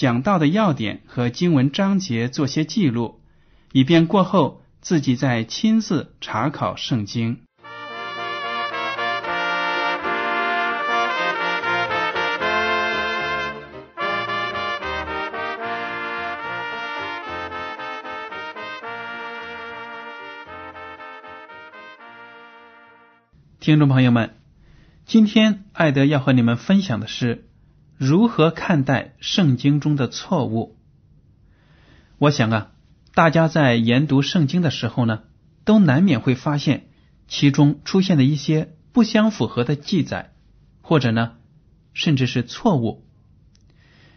讲到的要点和经文章节做些记录，以便过后自己再亲自查考圣经。听众朋友们，今天艾德要和你们分享的是如何看待圣经中的错误。我想啊，大家在研读圣经的时候呢，都难免会发现其中出现的一些不相符合的记载，或者呢，甚至是错误。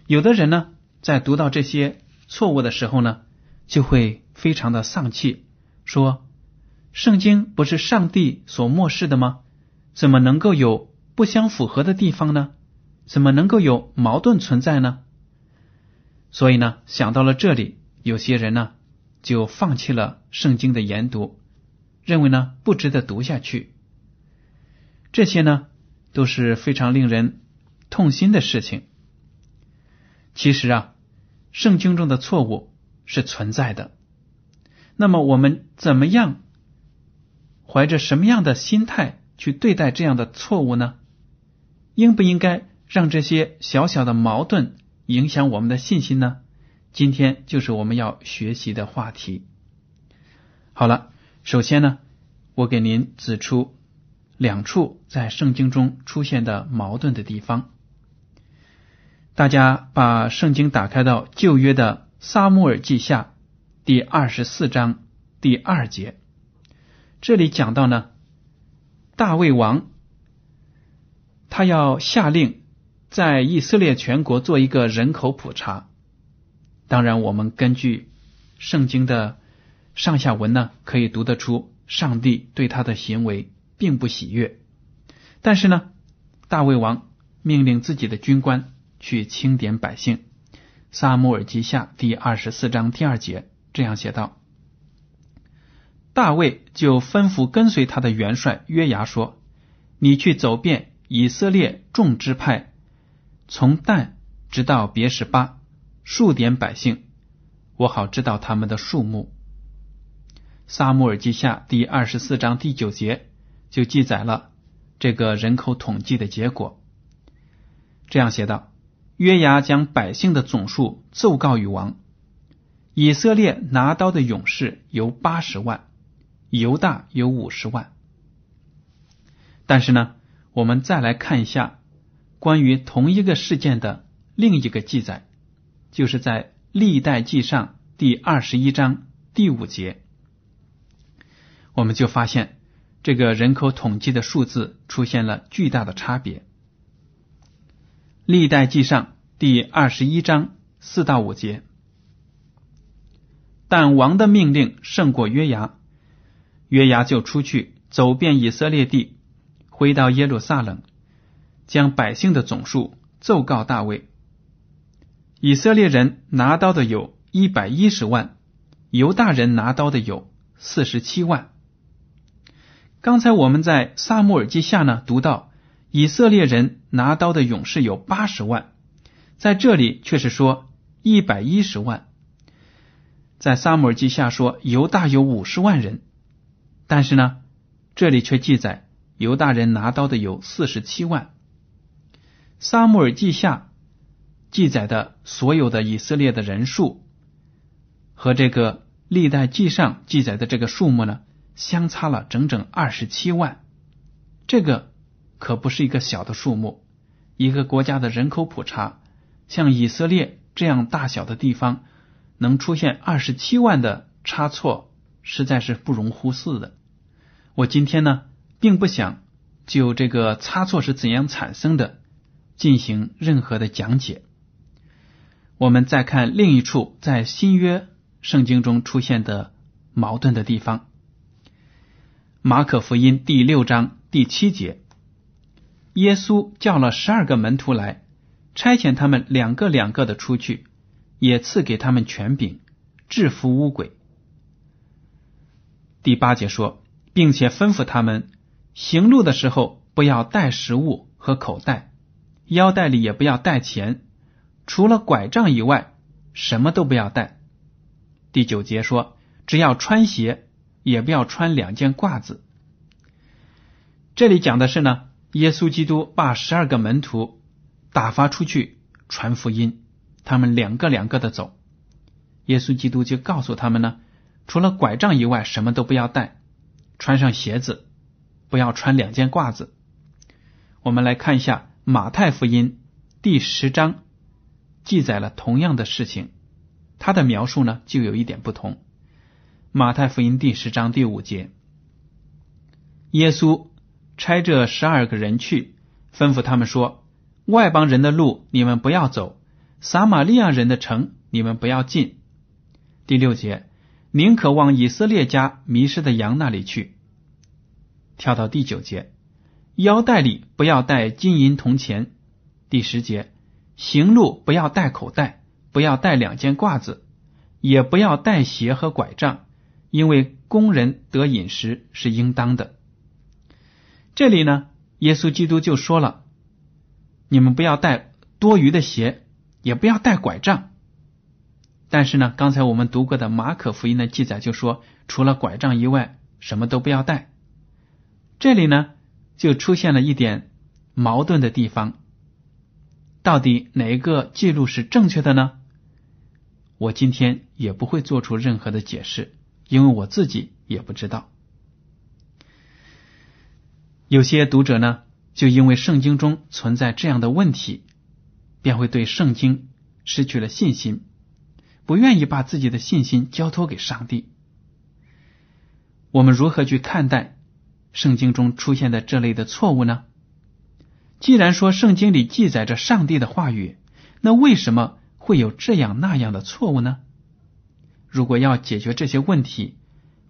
有的人呢，在读到这些错误的时候呢，就会非常的丧气，说。圣经不是上帝所漠视的吗？怎么能够有不相符合的地方呢？怎么能够有矛盾存在呢？所以呢，想到了这里，有些人呢就放弃了圣经的研读，认为呢不值得读下去。这些呢都是非常令人痛心的事情。其实啊，圣经中的错误是存在的。那么我们怎么样？怀着什么样的心态去对待这样的错误呢？应不应该让这些小小的矛盾影响我们的信心呢？今天就是我们要学习的话题。好了，首先呢，我给您指出两处在圣经中出现的矛盾的地方。大家把圣经打开到旧约的撒母耳记下第二十四章第二节。这里讲到呢，大卫王他要下令在以色列全国做一个人口普查。当然，我们根据圣经的上下文呢，可以读得出上帝对他的行为并不喜悦。但是呢，大卫王命令自己的军官去清点百姓。撒母耳记下第二十四章第二节这样写道。大卫就吩咐跟随他的元帅约牙说：“你去走遍以色列众支派，从旦直到别十八，数点百姓，我好知道他们的数目。”撒母耳记下第二十四章第九节就记载了这个人口统计的结果。这样写道：“约牙将百姓的总数奏告于王，以色列拿刀的勇士有八十万。”犹大有五十万，但是呢，我们再来看一下关于同一个事件的另一个记载，就是在历代记上第二十一章第五节，我们就发现这个人口统计的数字出现了巨大的差别。历代记上第二十一章四到五节，但王的命令胜过约牙。约牙就出去走遍以色列地，回到耶路撒冷，将百姓的总数奏告大卫。以色列人拿刀的有一百一十万，犹大人拿刀的有四十七万。刚才我们在撒母耳记下呢读到，以色列人拿刀的勇士有八十万，在这里却是说一百一十万。在撒母耳记下说犹大有五十万人。但是呢，这里却记载犹大人拿刀的有四十七万。撒母耳记下记载的所有的以色列的人数和这个历代记上记载的这个数目呢，相差了整整二十七万。这个可不是一个小的数目。一个国家的人口普查，像以色列这样大小的地方，能出现二十七万的差错，实在是不容忽视的。我今天呢，并不想就这个差错是怎样产生的进行任何的讲解。我们再看另一处在新约圣经中出现的矛盾的地方，《马可福音》第六章第七节。耶稣叫了十二个门徒来，差遣他们两个两个的出去，也赐给他们权柄，制服污鬼。第八节说，并且吩咐他们行路的时候不要带食物和口袋，腰带里也不要带钱，除了拐杖以外，什么都不要带。第九节说，只要穿鞋，也不要穿两件褂子。这里讲的是呢。耶稣基督把十二个门徒打发出去传福音，他们两个两个的走。耶稣基督就告诉他们呢，除了拐杖以外，什么都不要带，穿上鞋子，不要穿两件褂子。我们来看一下马太福音第十章记载了同样的事情，他的描述呢就有一点不同。马太福音第十章第五节，耶稣。差这十二个人去，吩咐他们说：“外邦人的路你们不要走，撒玛利亚人的城你们不要进。”第六节，宁可往以色列家迷失的羊那里去。跳到第九节，腰带里不要带金银铜钱。第十节，行路不要带口袋，不要带两件褂子，也不要带鞋和拐杖，因为工人得饮食是应当的。这里呢，耶稣基督就说了：“你们不要带多余的鞋，也不要带拐杖。”但是呢，刚才我们读过的马可福音的记载就说，除了拐杖以外，什么都不要带。这里呢，就出现了一点矛盾的地方。到底哪一个记录是正确的呢？我今天也不会做出任何的解释，因为我自己也不知道。有些读者呢，就因为圣经中存在这样的问题，便会对圣经失去了信心，不愿意把自己的信心交托给上帝。我们如何去看待圣经中出现的这类的错误呢？既然说圣经里记载着上帝的话语，那为什么会有这样那样的错误呢？如果要解决这些问题，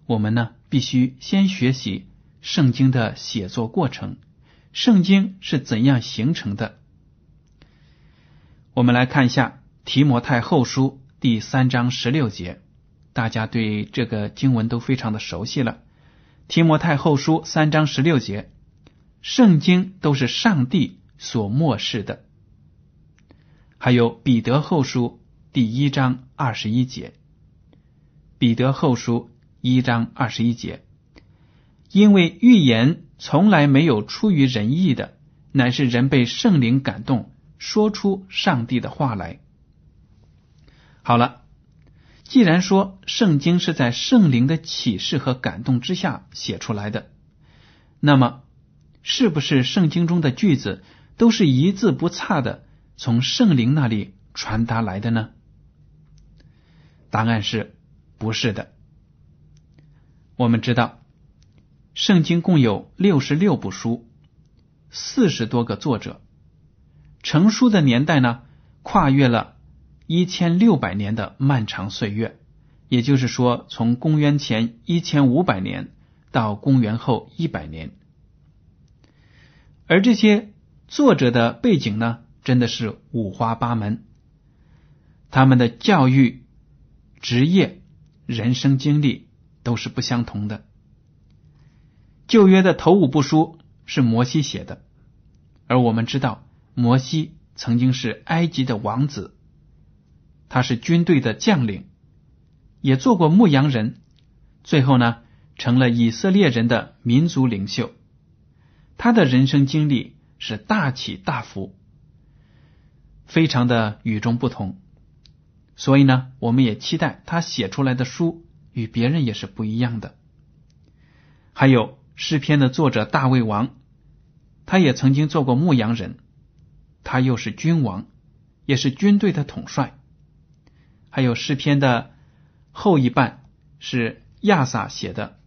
我们呢必须先学习。圣经的写作过程，圣经是怎样形成的？我们来看一下提摩太后书第三章十六节，大家对这个经文都非常的熟悉了。提摩太后书三章十六节，圣经都是上帝所漠视的。还有彼得后书第一章二十一节，彼得后书一章二十一节。因为预言从来没有出于人意的，乃是人被圣灵感动，说出上帝的话来。好了，既然说圣经是在圣灵的启示和感动之下写出来的，那么是不是圣经中的句子都是一字不差的从圣灵那里传达来的呢？答案是不是的。我们知道。圣经共有六十六部书，四十多个作者，成书的年代呢，跨越了一千六百年的漫长岁月，也就是说，从公元前一千五百年到公元后一百年。而这些作者的背景呢，真的是五花八门，他们的教育、职业、人生经历都是不相同的。旧约的头五部书是摩西写的，而我们知道摩西曾经是埃及的王子，他是军队的将领，也做过牧羊人，最后呢成了以色列人的民族领袖。他的人生经历是大起大伏，非常的与众不同。所以呢，我们也期待他写出来的书与别人也是不一样的。还有诗篇的作者大卫王，他也曾经做过牧羊人，他又是君王，也是军队的统帅。还有诗篇的后一半是亚萨写的，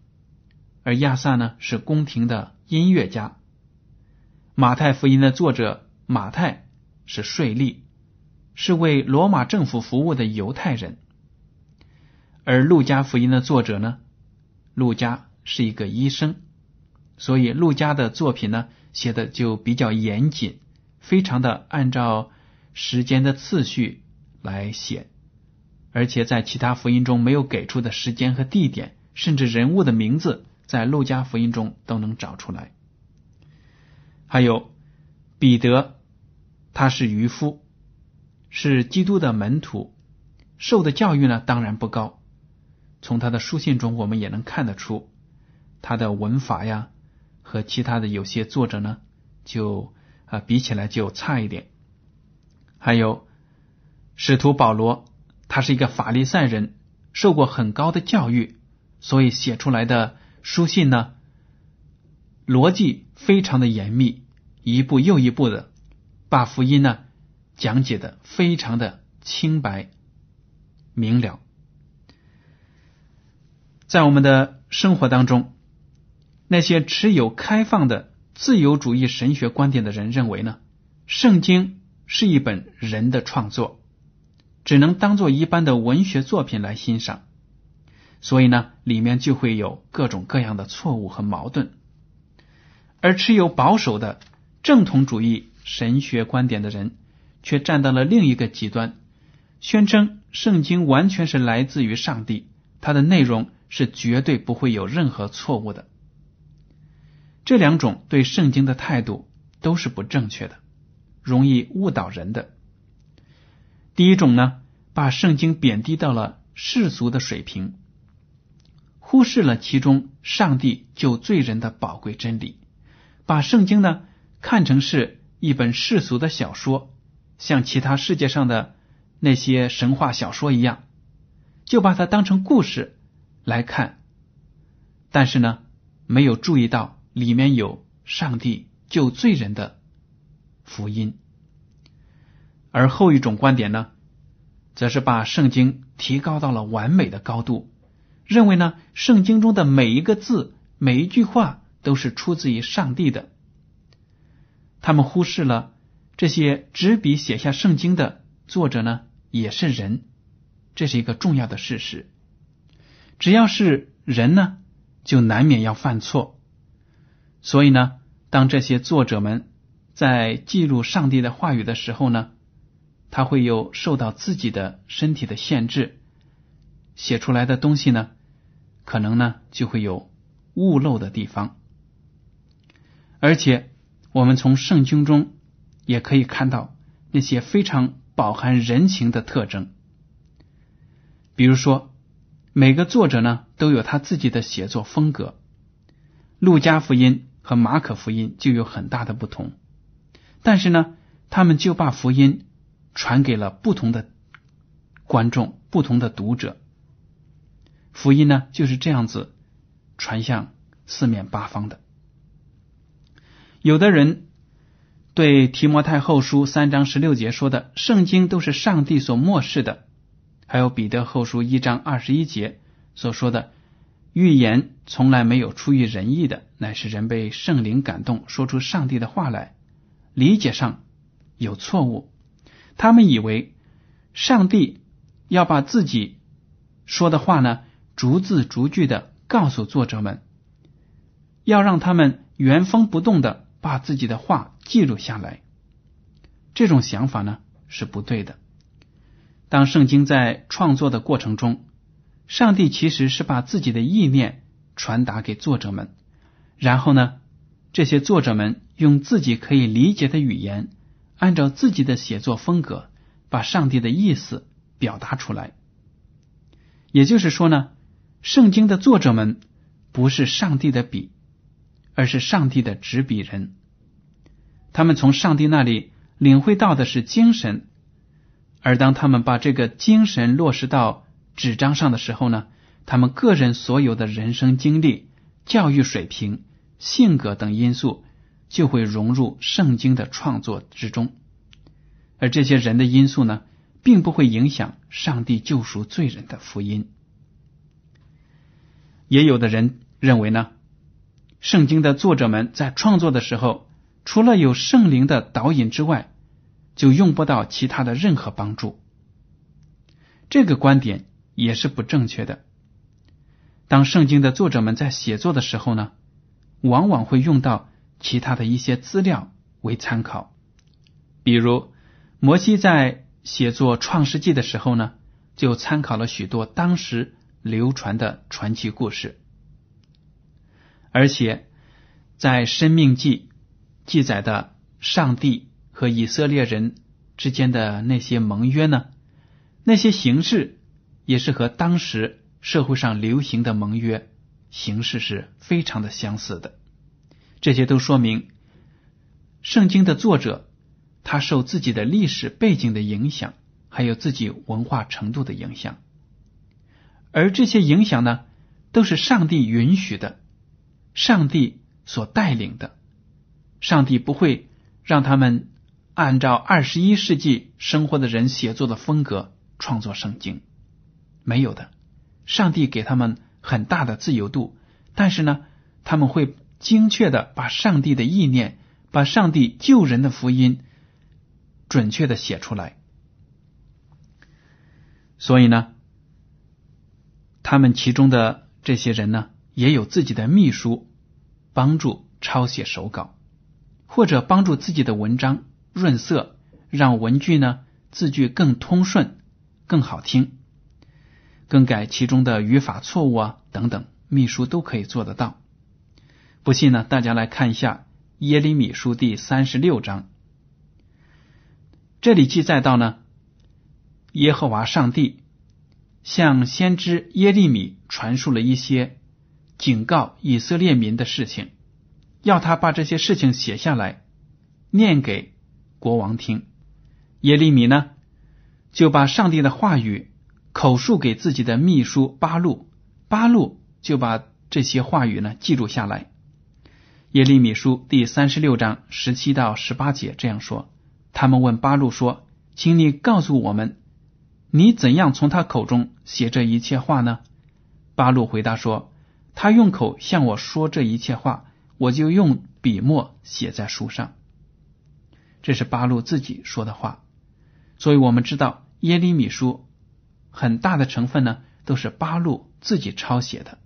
而亚萨呢是宫廷的音乐家。马太福音的作者马太是税吏。是为罗马政府服务的犹太人，而路加福音的作者呢？路加是一个医生，所以路加的作品呢写的就比较严谨，非常的按照时间的次序来写，而且在其他福音中没有给出的时间和地点，甚至人物的名字，在路加福音中都能找出来。还有彼得，他是渔夫。是基督的门徒，受的教育呢当然不高。从他的书信中，我们也能看得出他的文法呀和其他的有些作者呢就啊比起来就差一点。还有使徒保罗，他是一个法利赛人，受过很高的教育，所以写出来的书信呢逻辑非常的严密，一步又一步的把福音呢。讲解的非常的清白明了，在我们的生活当中，那些持有开放的自由主义神学观点的人认为呢，圣经是一本人的创作，只能当做一般的文学作品来欣赏，所以呢，里面就会有各种各样的错误和矛盾，而持有保守的正统主义神学观点的人。却站到了另一个极端，宣称圣经完全是来自于上帝，它的内容是绝对不会有任何错误的。这两种对圣经的态度都是不正确的，容易误导人的。第一种呢，把圣经贬低到了世俗的水平，忽视了其中上帝救罪人的宝贵真理，把圣经呢看成是一本世俗的小说。像其他世界上的那些神话小说一样，就把它当成故事来看，但是呢，没有注意到里面有上帝救罪人的福音。而后一种观点呢，则是把圣经提高到了完美的高度，认为呢，圣经中的每一个字、每一句话都是出自于上帝的。他们忽视了。这些执笔写下圣经的作者呢，也是人，这是一个重要的事实。只要是人呢，就难免要犯错。所以呢，当这些作者们在记录上帝的话语的时候呢，他会有受到自己的身体的限制，写出来的东西呢，可能呢就会有误漏的地方。而且，我们从圣经中。也可以看到那些非常饱含人情的特征，比如说，每个作者呢都有他自己的写作风格。路加福音和马可福音就有很大的不同，但是呢，他们就把福音传给了不同的观众、不同的读者。福音呢就是这样子传向四面八方的。有的人。对提摩太后书三章十六节说的，圣经都是上帝所漠视的；还有彼得后书一章二十一节所说的，预言从来没有出于人意的，乃是人被圣灵感动，说出上帝的话来。理解上有错误，他们以为上帝要把自己说的话呢，逐字逐句的告诉作者们，要让他们原封不动的。把自己的话记录下来，这种想法呢是不对的。当圣经在创作的过程中，上帝其实是把自己的意念传达给作者们，然后呢，这些作者们用自己可以理解的语言，按照自己的写作风格，把上帝的意思表达出来。也就是说呢，圣经的作者们不是上帝的笔。而是上帝的执笔人，他们从上帝那里领会到的是精神而当他们把这个精神落实到纸张上的时候呢，他们个人所有的人生经历、教育水平、性格等因素就会融入圣经的创作之中，而这些人的因素呢，并不会影响上帝救赎罪人的福音。也有的人认为呢，圣经的作者们在创作的时候，除了有圣灵的导引之外，就用不到其他的任何帮助。这个观点也是不正确的。当圣经的作者们在写作的时候呢，往往会用到其他的一些资料为参考，比如摩西在写作创世纪的时候呢，就参考了许多当时。流传的传奇故事，而且在《生命记》记载的上帝和以色列人之间的那些盟约呢，那些形式也是和当时社会上流行的盟约形式是非常的相似的。这些都说明圣经的作者他受自己的历史背景的影响，还有自己文化程度的影响。而这些影响呢，都是上帝允许的，上帝所带领的。上帝不会让他们按照二十一世纪生活的人写作的风格创作圣经，没有的。上帝给他们很大的自由度，但是呢，他们会精确的把上帝的意念，把上帝救人的福音准确的写出来。所以呢。他们其中的这些人呢，也有自己的秘书帮助抄写手稿，或者帮助自己的文章润色，让文句呢字句更通顺、更好听，更改其中的语法错误啊等等，秘书都可以做得到。不信呢，大家来看一下耶利米书第三十六章，这里记载到呢，耶和华上帝。向先知耶利米传述了一些警告以色列民的事情，要他把这些事情写下来，念给国王听。耶利米呢，就把上帝的话语口述给自己的秘书巴路，巴路就把这些话语呢记录下来。耶利米书第三十六章十七到十八节这样说：他们问巴路说：“请你告诉我们。”你怎样从他口中写这一切话呢？巴路回答说：“他用口向我说这一切话，我就用笔墨写在书上。”这是巴路自己说的话，所以我们知道耶利米书很大的成分呢都是巴路自己抄写的。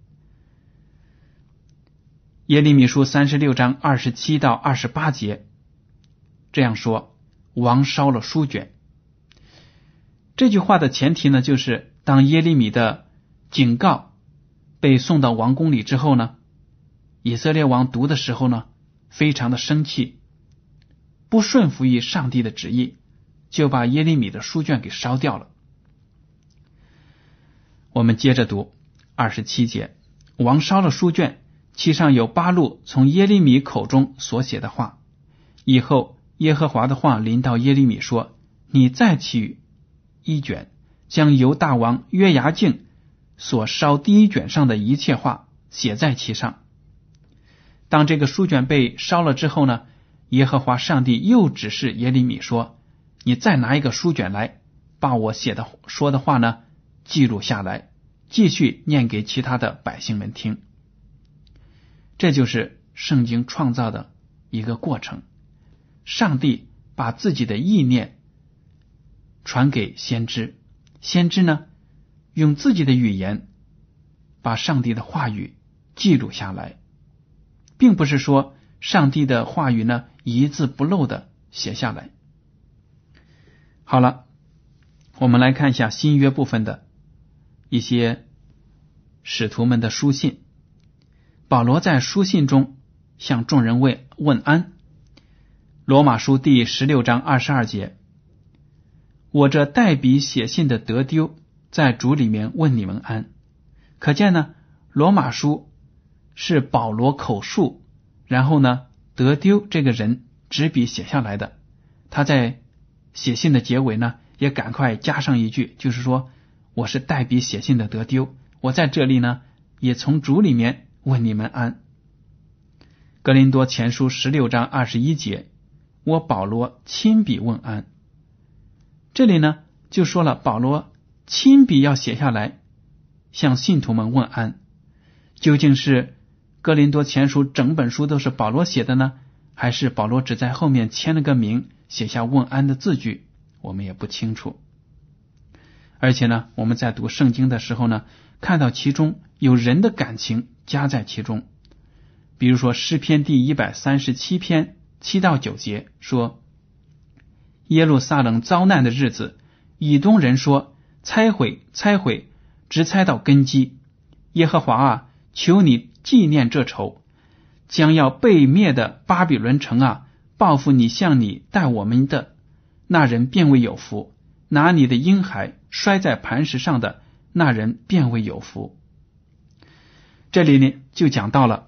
耶利米书三十六章二十七到二十八节这样说：“王烧了书卷。”这句话的前提呢，就是当耶利米的警告被送到王宫里之后呢，以色列王读的时候呢，非常的生气，不顺服于上帝的旨意，就把耶利米的书卷给烧掉了。我们接着读二十七节，王烧了书卷，其上有八路从耶利米口中所写的话。以后耶和华的话临到耶利米说：“你再去。”一卷将由大王约牙敬所烧第一卷上的一切话写在其上。当这个书卷被烧了之后呢，耶和华上帝又指示耶利米说：“你再拿一个书卷来，把我写的说的话呢记录下来，继续念给其他的百姓们听。”这就是圣经创造的一个过程。上帝把自己的意念。传给先知，先知呢，用自己的语言把上帝的话语记录下来，并不是说上帝的话语呢一字不漏的写下来。好了，我们来看一下新约部分的一些使徒们的书信。保罗在书信中向众人问问安。罗马书第十六章二十二节。我这代笔写信的德丢在主里面问你们安，可见呢，罗马书是保罗口述，然后呢，德丢这个人执笔写下来的。他在写信的结尾呢，也赶快加上一句，就是说我是代笔写信的德丢，我在这里呢，也从主里面问你们安。格林多前书十六章二十一节，我保罗亲笔问安。这里呢，就说了保罗亲笔要写下来，向信徒们问安。究竟是格林多前书整本书都是保罗写的呢，还是保罗只在后面签了个名，写下问安的字句？我们也不清楚。而且呢，我们在读圣经的时候呢，看到其中有人的感情加在其中。比如说诗篇第一百三十七篇七到九节说：“耶路撒冷遭难的日子，以东人说拆毁，拆毁，直拆到根基。耶和华啊，求你纪念这仇，将要被灭的巴比伦城啊，报复你向你待我们的那人，变为有福；拿你的婴孩摔在磐石上的那人，变为有福。”这里呢，就讲到了。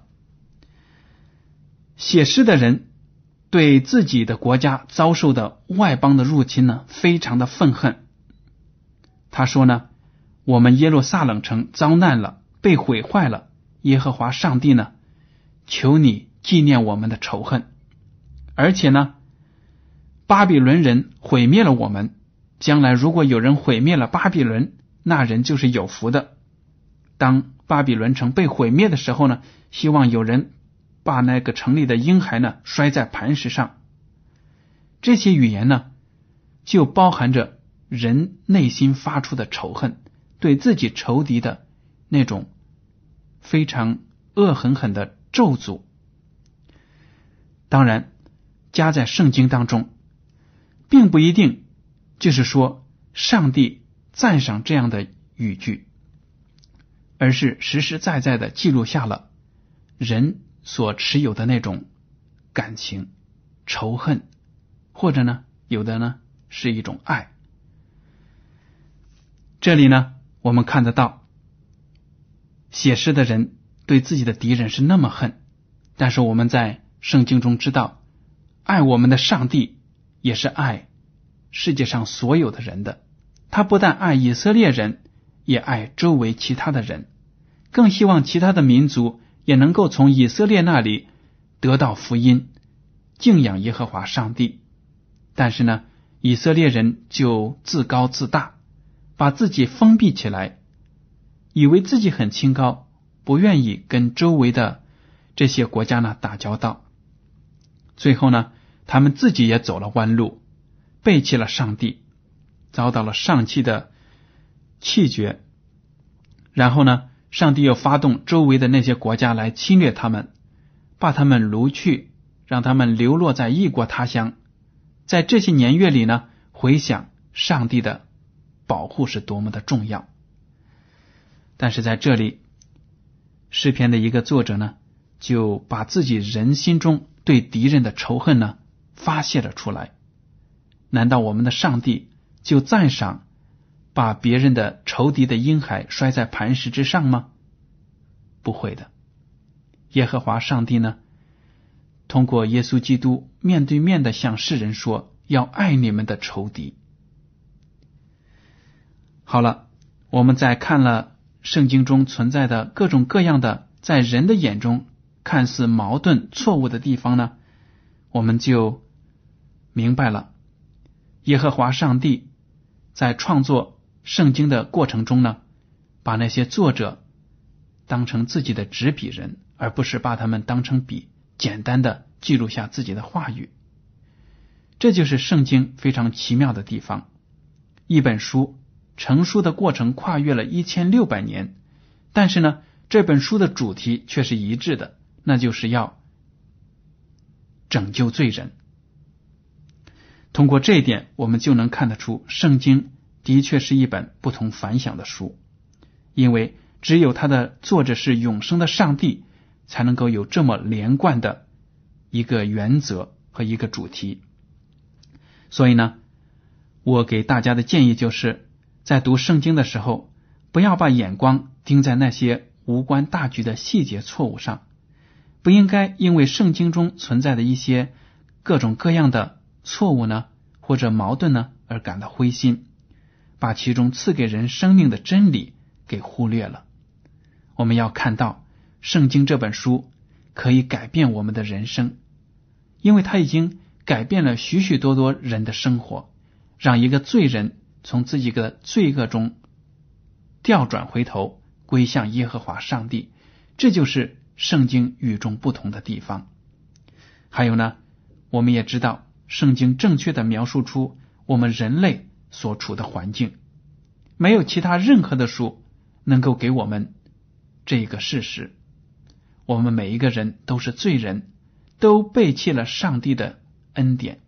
写诗的人对自己的国家遭受的外邦的入侵呢，非常的愤恨。他说呢：“我们耶路撒冷城遭难了，被毁坏了。耶和华上帝呢，求你纪念我们的仇恨。而且呢，巴比伦人毁灭了我们，将来如果有人毁灭了巴比伦，那人就是有福的。当巴比伦城被毁灭的时候呢，希望有人。”把那个城里的婴孩呢摔在磐石上，这些语言呢就包含着人内心发出的仇恨，对自己仇敌的那种非常恶狠狠的咒诅。当然，加在圣经当中，并不一定就是说上帝赞赏这样的语句，而是实实在在的记录下了人。所持有的那种感情、仇恨，或者呢，有的呢是一种爱。这里呢，我们看得到写诗的人对自己的敌人是那么恨，但是我们在圣经中知道，爱我们的上帝也是爱世界上所有的人的。他不但爱以色列人，也爱周围其他的人，更希望其他的民族。也能够从以色列那里得到福音，敬仰耶和华上帝。但是呢，以色列人就自高自大，把自己封闭起来，以为自己很清高，不愿意跟周围的这些国家呢打交道。最后呢，他们自己也走了弯路，背弃了上帝，遭到了上帝的气绝。然后呢？上帝又发动周围的那些国家来侵略他们，把他们掳去，让他们流落在异国他乡。在这些年月里呢，回想上帝的保护是多么的重要。但是在这里，诗篇的一个作者呢，就把自己人心中对敌人的仇恨呢发泄了出来。难道我们的上帝就赞赏？把别人的仇敌的婴孩摔在磐石之上吗？不会的。耶和华上帝呢，通过耶稣基督面对面的向世人说：“要爱你们的仇敌。”好了，我们在看了圣经中存在的各种各样的在人的眼中看似矛盾错误的地方呢，我们就明白了耶和华上帝在创作。圣经的过程中呢，把那些作者当成自己的执笔人，而不是把他们当成笔，简单的记录下自己的话语。这就是圣经非常奇妙的地方。一本书成书的过程跨越了一千六百年，但是呢，这本书的主题却是一致的，那就是要拯救罪人。通过这一点，我们就能看得出圣经。的确是一本不同凡响的书，因为只有它的作者是永生的上帝，才能够有这么连贯的一个原则和一个主题。所以呢，我给大家的建议就是，在读圣经的时候，不要把眼光盯在那些无关大局的细节错误上，不应该因为圣经中存在的一些各种各样的错误呢，或者矛盾呢。而感到灰心，把其中赐给人生命的真理给忽略了。我们要看到，圣经这本书可以改变我们的人生，因为它已经改变了许许多多人的生活，让一个罪人从自己的罪恶中调转回头，归向耶和华上帝。这就是圣经与众不同的地方。还有呢，我们也知道，圣经正确的描述出我们人类所处的环境，没有其他任何的书能够给我们。这个事实，我们每一个人都是罪人，都背弃了上帝的恩典，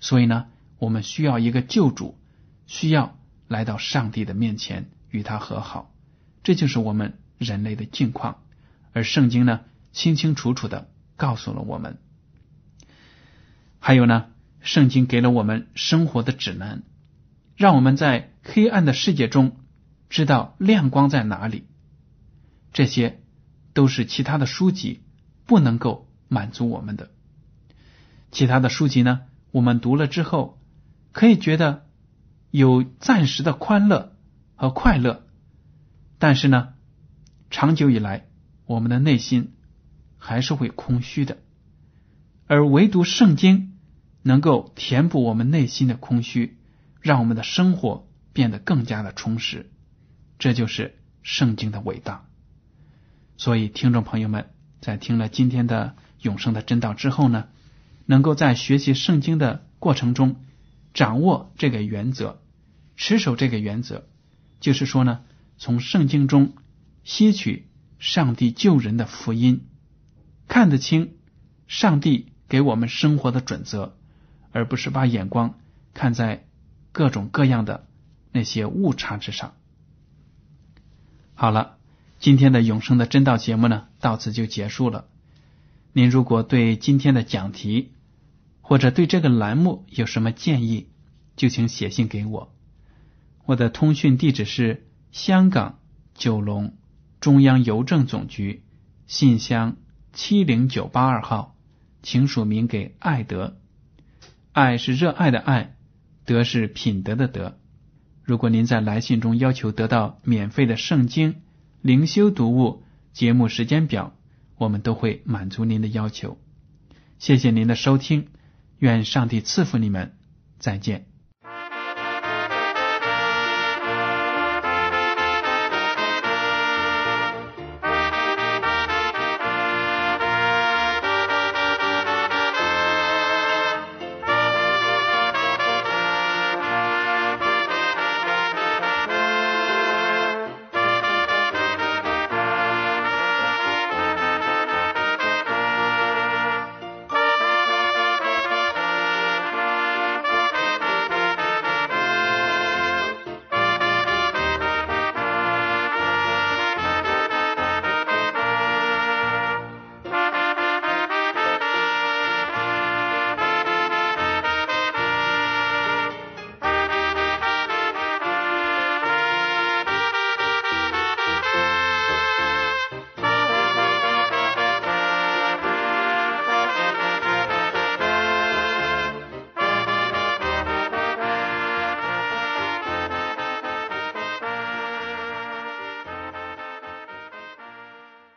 所以呢，我们需要一个救主，需要来到上帝的面前与他和好。这就是我们人类的境况，而圣经呢，清清楚楚的告诉了我们。还有呢，圣经给了我们生活的指南，让我们在黑暗的世界中知道亮光在哪里。这些都是其他的书籍不能够满足我们的。其他的书籍呢，我们读了之后可以觉得有暂时的欢乐和快乐，但是呢，长久以来我们的内心还是会空虚的。而唯独圣经能够填补我们内心的空虚，让我们的生活变得更加的充实。这就是圣经的伟大。所以，听众朋友们在听了今天的永生的真道之后呢，能够在学习圣经的过程中掌握这个原则，持守这个原则，就是说呢，从圣经中吸取上帝救人的福音，看得清上帝给我们生活的准则，而不是把眼光看在各种各样的那些误差之上。好了。今天的永生的真道节目呢，到此就结束了。您如果对今天的讲题或者对这个栏目有什么建议，就请写信给我。我的通讯地址是香港九龙中央邮政总局信箱七零九八二号，请署名给爱德。爱是热爱的爱，德是品德的德。如果您在来信中要求得到免费的圣经。灵修读物节目时间表，我们都会满足您的要求。谢谢您的收听，愿上帝赐福你们，再见。